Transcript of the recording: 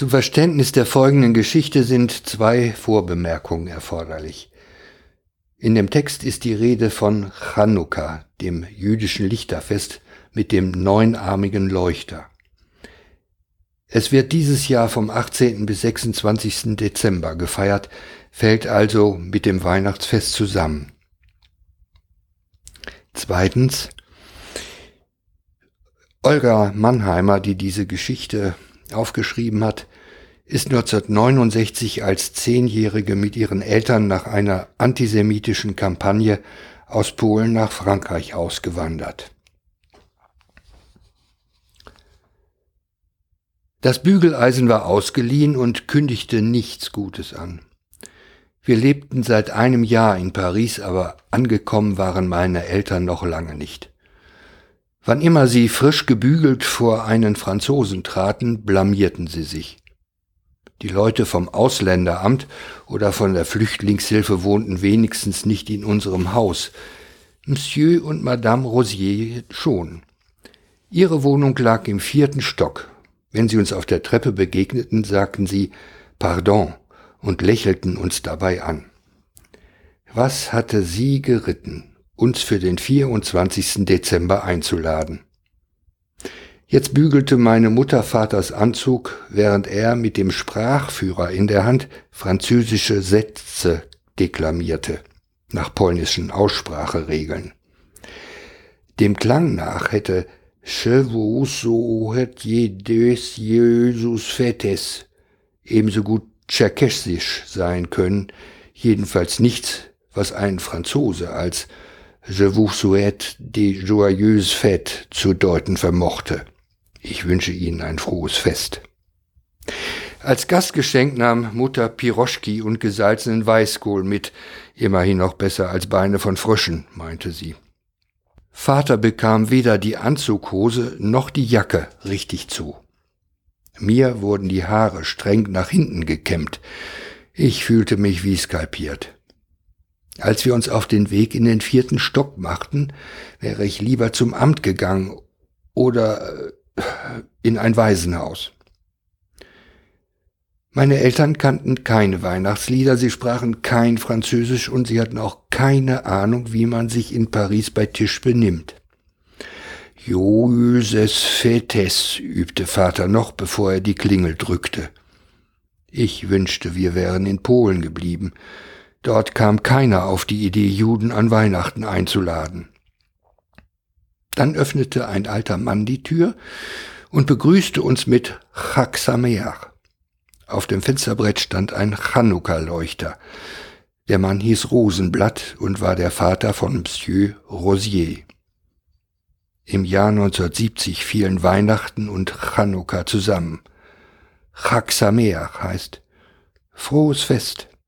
Zum Verständnis der folgenden Geschichte sind zwei Vorbemerkungen erforderlich. In dem Text ist die Rede von Chanukka, dem jüdischen Lichterfest mit dem neunarmigen Leuchter. Es wird dieses Jahr vom 18. bis 26. Dezember gefeiert, fällt also mit dem Weihnachtsfest zusammen. Zweitens, Olga Mannheimer, die diese Geschichte aufgeschrieben hat, ist 1969 als Zehnjährige mit ihren Eltern nach einer antisemitischen Kampagne aus Polen nach Frankreich ausgewandert. Das Bügeleisen war ausgeliehen und kündigte nichts Gutes an. Wir lebten seit einem Jahr in Paris, aber angekommen waren meine Eltern noch lange nicht. Wann immer sie frisch gebügelt vor einen Franzosen traten, blamierten sie sich. Die Leute vom Ausländeramt oder von der Flüchtlingshilfe wohnten wenigstens nicht in unserem Haus. Monsieur und Madame Rosier schon. Ihre Wohnung lag im vierten Stock, wenn sie uns auf der Treppe begegneten, sagten sie Pardon und lächelten uns dabei an. Was hatte sie geritten, uns für den 24. Dezember einzuladen? Jetzt bügelte meine Mutter Vaters Anzug, während er mit dem Sprachführer in der Hand französische Sätze deklamierte, nach polnischen Ausspracheregeln. Dem Klang nach hätte Jesus Fetes ebenso gut tscherkessisch sein können, jedenfalls nichts, was ein Franzose als Je vous souhaite des joyeuses fêtes zu deuten vermochte. Ich wünsche Ihnen ein frohes Fest. Als Gastgeschenk nahm Mutter Piroschki und gesalzenen Weißkohl mit, immerhin noch besser als Beine von Fröschen, meinte sie. Vater bekam weder die Anzughose noch die Jacke richtig zu. Mir wurden die Haare streng nach hinten gekämmt. Ich fühlte mich wie skalpiert. Als wir uns auf den Weg in den vierten Stock machten, wäre ich lieber zum Amt gegangen oder äh, in ein Waisenhaus. Meine Eltern kannten keine Weihnachtslieder, sie sprachen kein Französisch und sie hatten auch keine Ahnung, wie man sich in Paris bei Tisch benimmt. Joses Fetes, übte Vater noch, bevor er die Klingel drückte. Ich wünschte, wir wären in Polen geblieben. Dort kam keiner auf die Idee, Juden an Weihnachten einzuladen. Dann öffnete ein alter Mann die Tür und begrüßte uns mit Chag Sameach. Auf dem Fensterbrett stand ein Chanukka-Leuchter. Der Mann hieß Rosenblatt und war der Vater von Monsieur Rosier. Im Jahr 1970 fielen Weihnachten und Chanukka zusammen. Chag Sameach heißt frohes Fest.